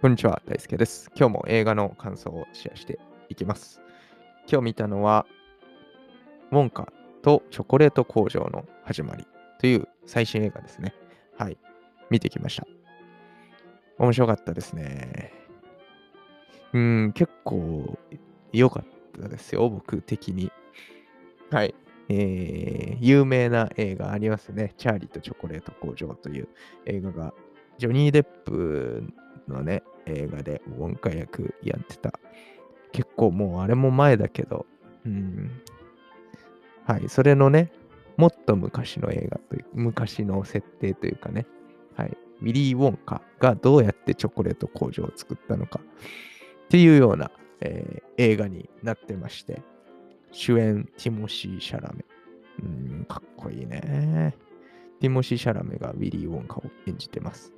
こんにちは、大輔です。今日も映画の感想をシェアしていきます。今日見たのは、ウォンカとチョコレート工場の始まりという最新映画ですね。はい。見てきました。面白かったですね。うん、結構良かったですよ、僕的に。はい。えー、有名な映画ありますね。チャーリーとチョコレート工場という映画が、ジョニー・デップのね、映画でウォンカ役やってた。結構もうあれも前だけど、うん。はい、それのね、もっと昔の映画という、昔の設定というかね、はい、ウィリー・ウォンカがどうやってチョコレート工場を作ったのかっていうような、えー映画になってまして、主演ティモシー・シャラメ。うん、かっこいいね。ティモシー・シャラメがウィリー・ウォンカを演じてます。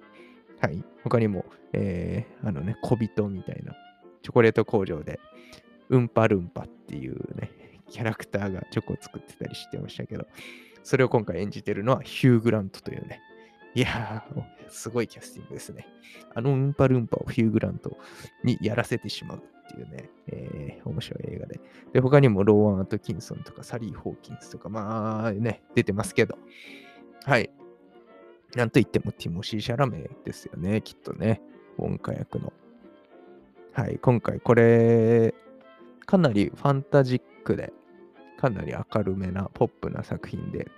はい。他にも、えー、あのね、小人みたいな、チョコレート工場で、うんぱるんぱっていうね、キャラクターがチョコを作ってたりしてましたけど、それを今回演じてるのはヒュー・グラントというね、いやー、すごいキャスティングですね。あのうんぱるんぱをヒュー・グラントにやらせてしまうっていうね、えー面白い映画で。で、他にもローアン・アトキンソンとかサリー・ホーキンスとか、まあね、出てますけど、はい。なんといってもティモシー・シャラメですよね、きっとね。ウォンカ役の。はい、今回これ、かなりファンタジックで、かなり明るめなポップな作品で、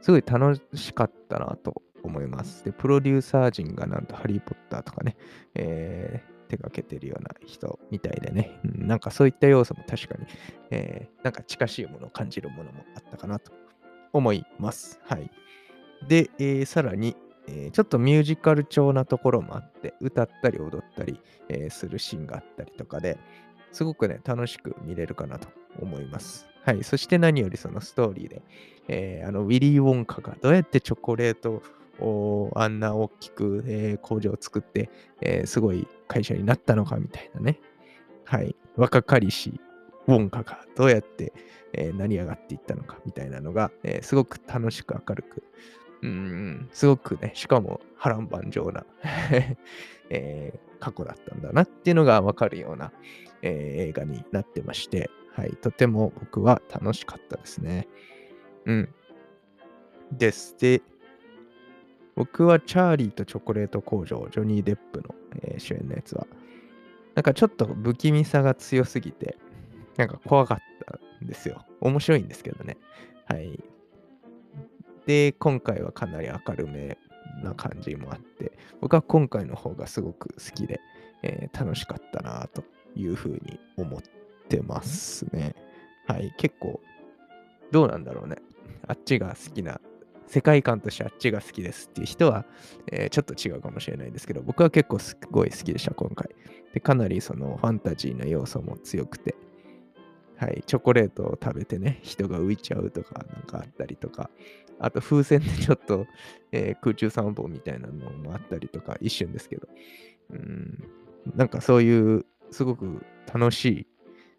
すごい楽しかったなと思います。で、プロデューサー陣がなんとハリー・ポッターとかね、えー手掛けてるような人みたいでね、うんなんかそういった要素も確かに、えーなんか近しいものを感じるものもあったかなと思います。はい。で、えーさらに、えーちょっとミュージカル調なところもあって、歌ったり踊ったり、えーするシーンがあったりとかで、すごくね、楽しく見れるかなと思います。はい。そして何よりそのストーリーで、えーあのウィリー・ウォンカがどうやってチョコレートをあんな大きく、えー工場を作って、えーすごい会社になったのかみたいなね。はい。若かりしウォンカがどうやって、えー成り上がっていったのかみたいなのが、えーすごく楽しく明るく、うん、すごくね、しかも波乱万丈な、えー過去だったんだなっていうのがわかるような、えー映画になってまして、はい、とても僕は楽しかったですね。うん。です。で、僕はチャーリーとチョコレート工場、ジョニー・デップの、えー主演のやつは、なんかちょっと不気味さが強すぎて、なんか怖かったんですよ。面白いんですけどね。はい。で、今回はかなり明るめな感じもあって、僕は今回の方がすごく好きで、えー楽しかったなというふうに思ってますね。はい。結構、どうなんだろうね。あっちが好きな、世界観としてあっちが好きですっていう人は、えーちょっと違うかもしれないですけど、僕は結構すごい好きでした、今回。で、かなりそのファンタジーな要素も強くて、はい、チョコレートを食べてね、人が浮いちゃうとかなんかあったりとか、あと風船でちょっと、えー空中散歩みたいなのもあったりとか、一瞬ですけど、うん、なんかそういうすごく楽しい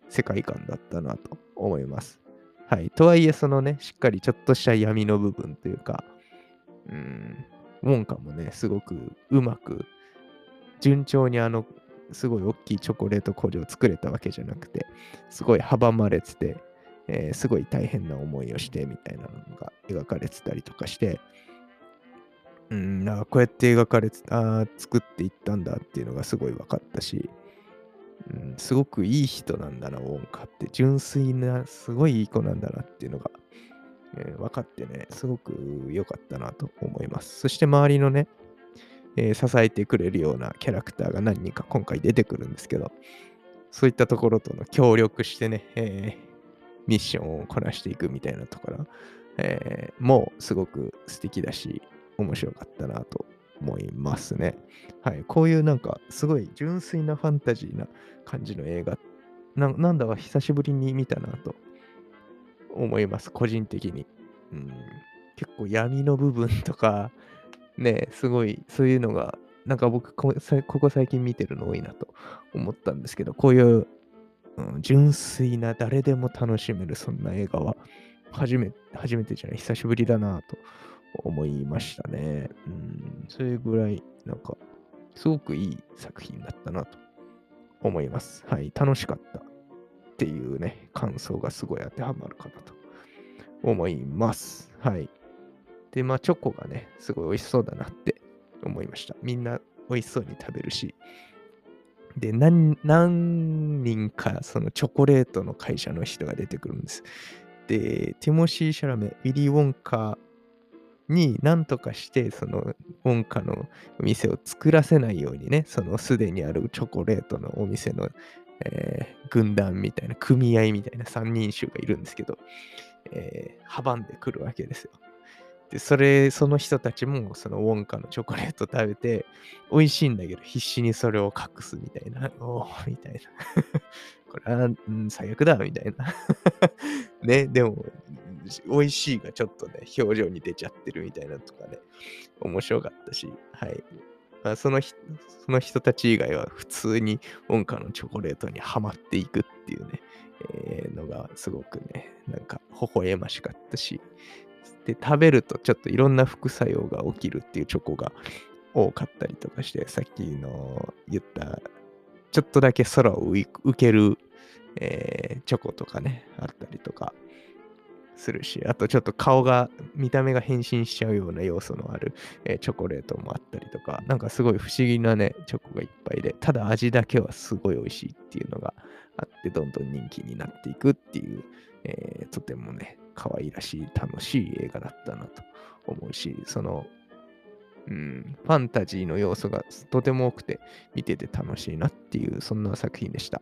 世界観だったなと思います。はい。とはいえ、そのね、しっかりちょっとした闇の部分というか、うん、ウォンカもね、すごくうまく、順調にあの、すごい大きいチョコレート工場を作れたわけじゃなくて、すごい阻まれてて、えーすごい大変な思いをしてみたいなのが描かれてたりとかして、うん、あーこうやって描かれてあー作っていったんだっていうのがすごい分かったし、うん、すごくいい人なんだな、ウォンカって。純粋な、すごいいい子なんだなっていうのが、えー分かってね、すごく良かったなと思います。そして周りのね、えー支えてくれるようなキャラクターが何人か今回出てくるんですけど、そういったところとの協力してね、えーミッションをこなしていくみたいなところ、えーもすごく素敵だし、面白かったなと思いますね。はい。こういうなんか、すごい純粋なファンタジーな感じの映画、ななんだか久しぶりに見たなと思います、個人的に。うん、結構闇の部分とか、ね、すごいそういうのが、なんか僕、ここ最近見てるの多いなと思ったんですけど、こういう、うん、純粋な誰でも楽しめるそんな映画は、初め初めてじゃない、久しぶりだなと思いましたね。うん、それぐらい、なんか、すごくいい作品だったなと思います。はい。楽しかったっていうね、感想がすごい当てはまるかなと思います。はい。で、まあ、チョコがね、すごい美味しそうだなって思いました。みんな美味しそうに食べるし、で、何何人かそのチョコレートの会社の人が出てくるんです。で、ティモシー・シャラメ、ウィリー・ウォンカに何とかして、そのウォンカのお店を作らせないようにね、そのすでにあるチョコレートのお店の、えー、軍団みたいな、組合みたいな三人衆がいるんですけど、えー、阻んでくるわけですよ。で、それ、その人たちも、そのウォンカのチョコレート食べて、美味しいんだけど、必死にそれを隠すみたいな、おー、みたいな。これは、うん、最悪だ、みたいな。ね、でも、美味しいがちょっとね、表情に出ちゃってるみたいなとかね、面白かったし、はい。まあ、そのその人たち以外は普通にウォンカのチョコレートにはまっていくっていうね、えー、のがすごくね、なんか微笑ましかったし、で、食べるとちょっといろんな副作用が起きるっていうチョコが多かったりとかして、さっきの言った、ちょっとだけ空を浮ける、えー、チョコとかね、あったりとかするし、あとちょっと顔が、見た目が変身しちゃうような要素のある、えー、チョコレートもあったりとか、なんかすごい不思議なね、チョコがいっぱいで、ただ味だけはすごい美味しいっていうのがあって、どんどん人気になっていくっていう、えー、とてもね、可愛らしい、楽しい映画だったなと思うし、その、うん、ファンタジーの要素がとても多くて見てて楽しいなっていう、そんな作品でした。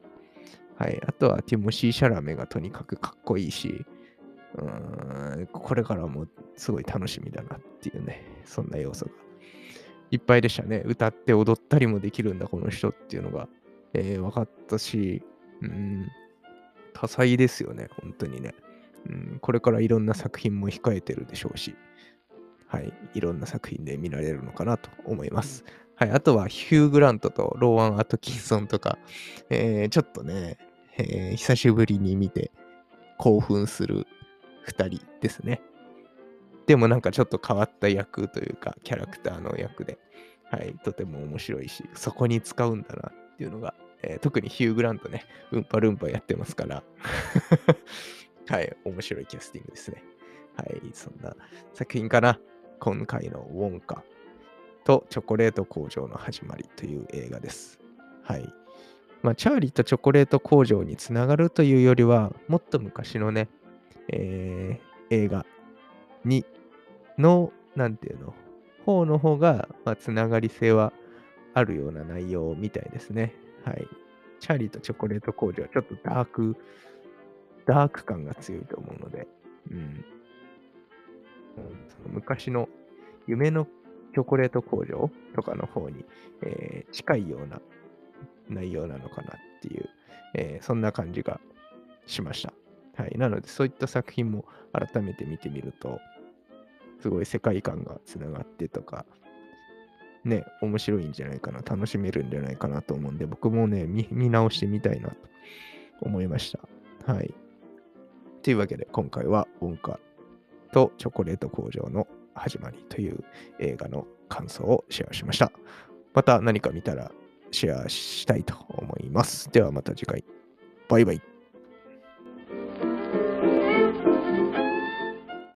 はい。あとはティモシー・シャラメがとにかくかっこいいし、うーん、これからもすごい楽しみだなっていうね、そんな要素がいっぱいでしたね。歌って踊ったりもできるんだ、この人っていうのが、えー、分かったし、うん、多彩ですよね、本当にね。うん、これからいろんな作品も控えてるでしょうし、はい、いろんな作品で見られるのかなと思います。はい、あとはヒュー・グラントとローアン・アトキンソンとか、えー、ちょっとね、えー、久しぶりに見て興奮する2人ですね。でもなんかちょっと変わった役というか、キャラクターの役で、はい、とても面白いし、そこに使うんだなっていうのが、えー、特にヒュー・グラントね、うんぱるんぱやってますからはい、面白いキャスティングですね。はい、そんな作品かな。今回のウォンカとチョコレート工場の始まりという映画です。はい。まあ、チャーリーとチョコレート工場につながるというよりは、もっと昔のね、えー、映画に、の、なんていうの、方の方が、まあ、つながり性はあるような内容みたいですね。はい。チャーリーとチョコレート工場はちょっとダークダーク感が強いと思うので、うん。その昔の夢のチョコレート工場とかの方に、えー、近いような内容なのかなっていう、えー、そんな感じがしました。はい。なので、そういった作品も改めて見てみると、すごい世界観がつながってとか、ね、面白いんじゃないかな、楽しめるんじゃないかなと思うんで、僕もね、見直してみたいなと思いました。はい。というわけで今回はウォンカとチョコレート工場の始まりという映画の感想をシェアしました。また何か見たらシェアしたいと思います。ではまた次回。バイバイ。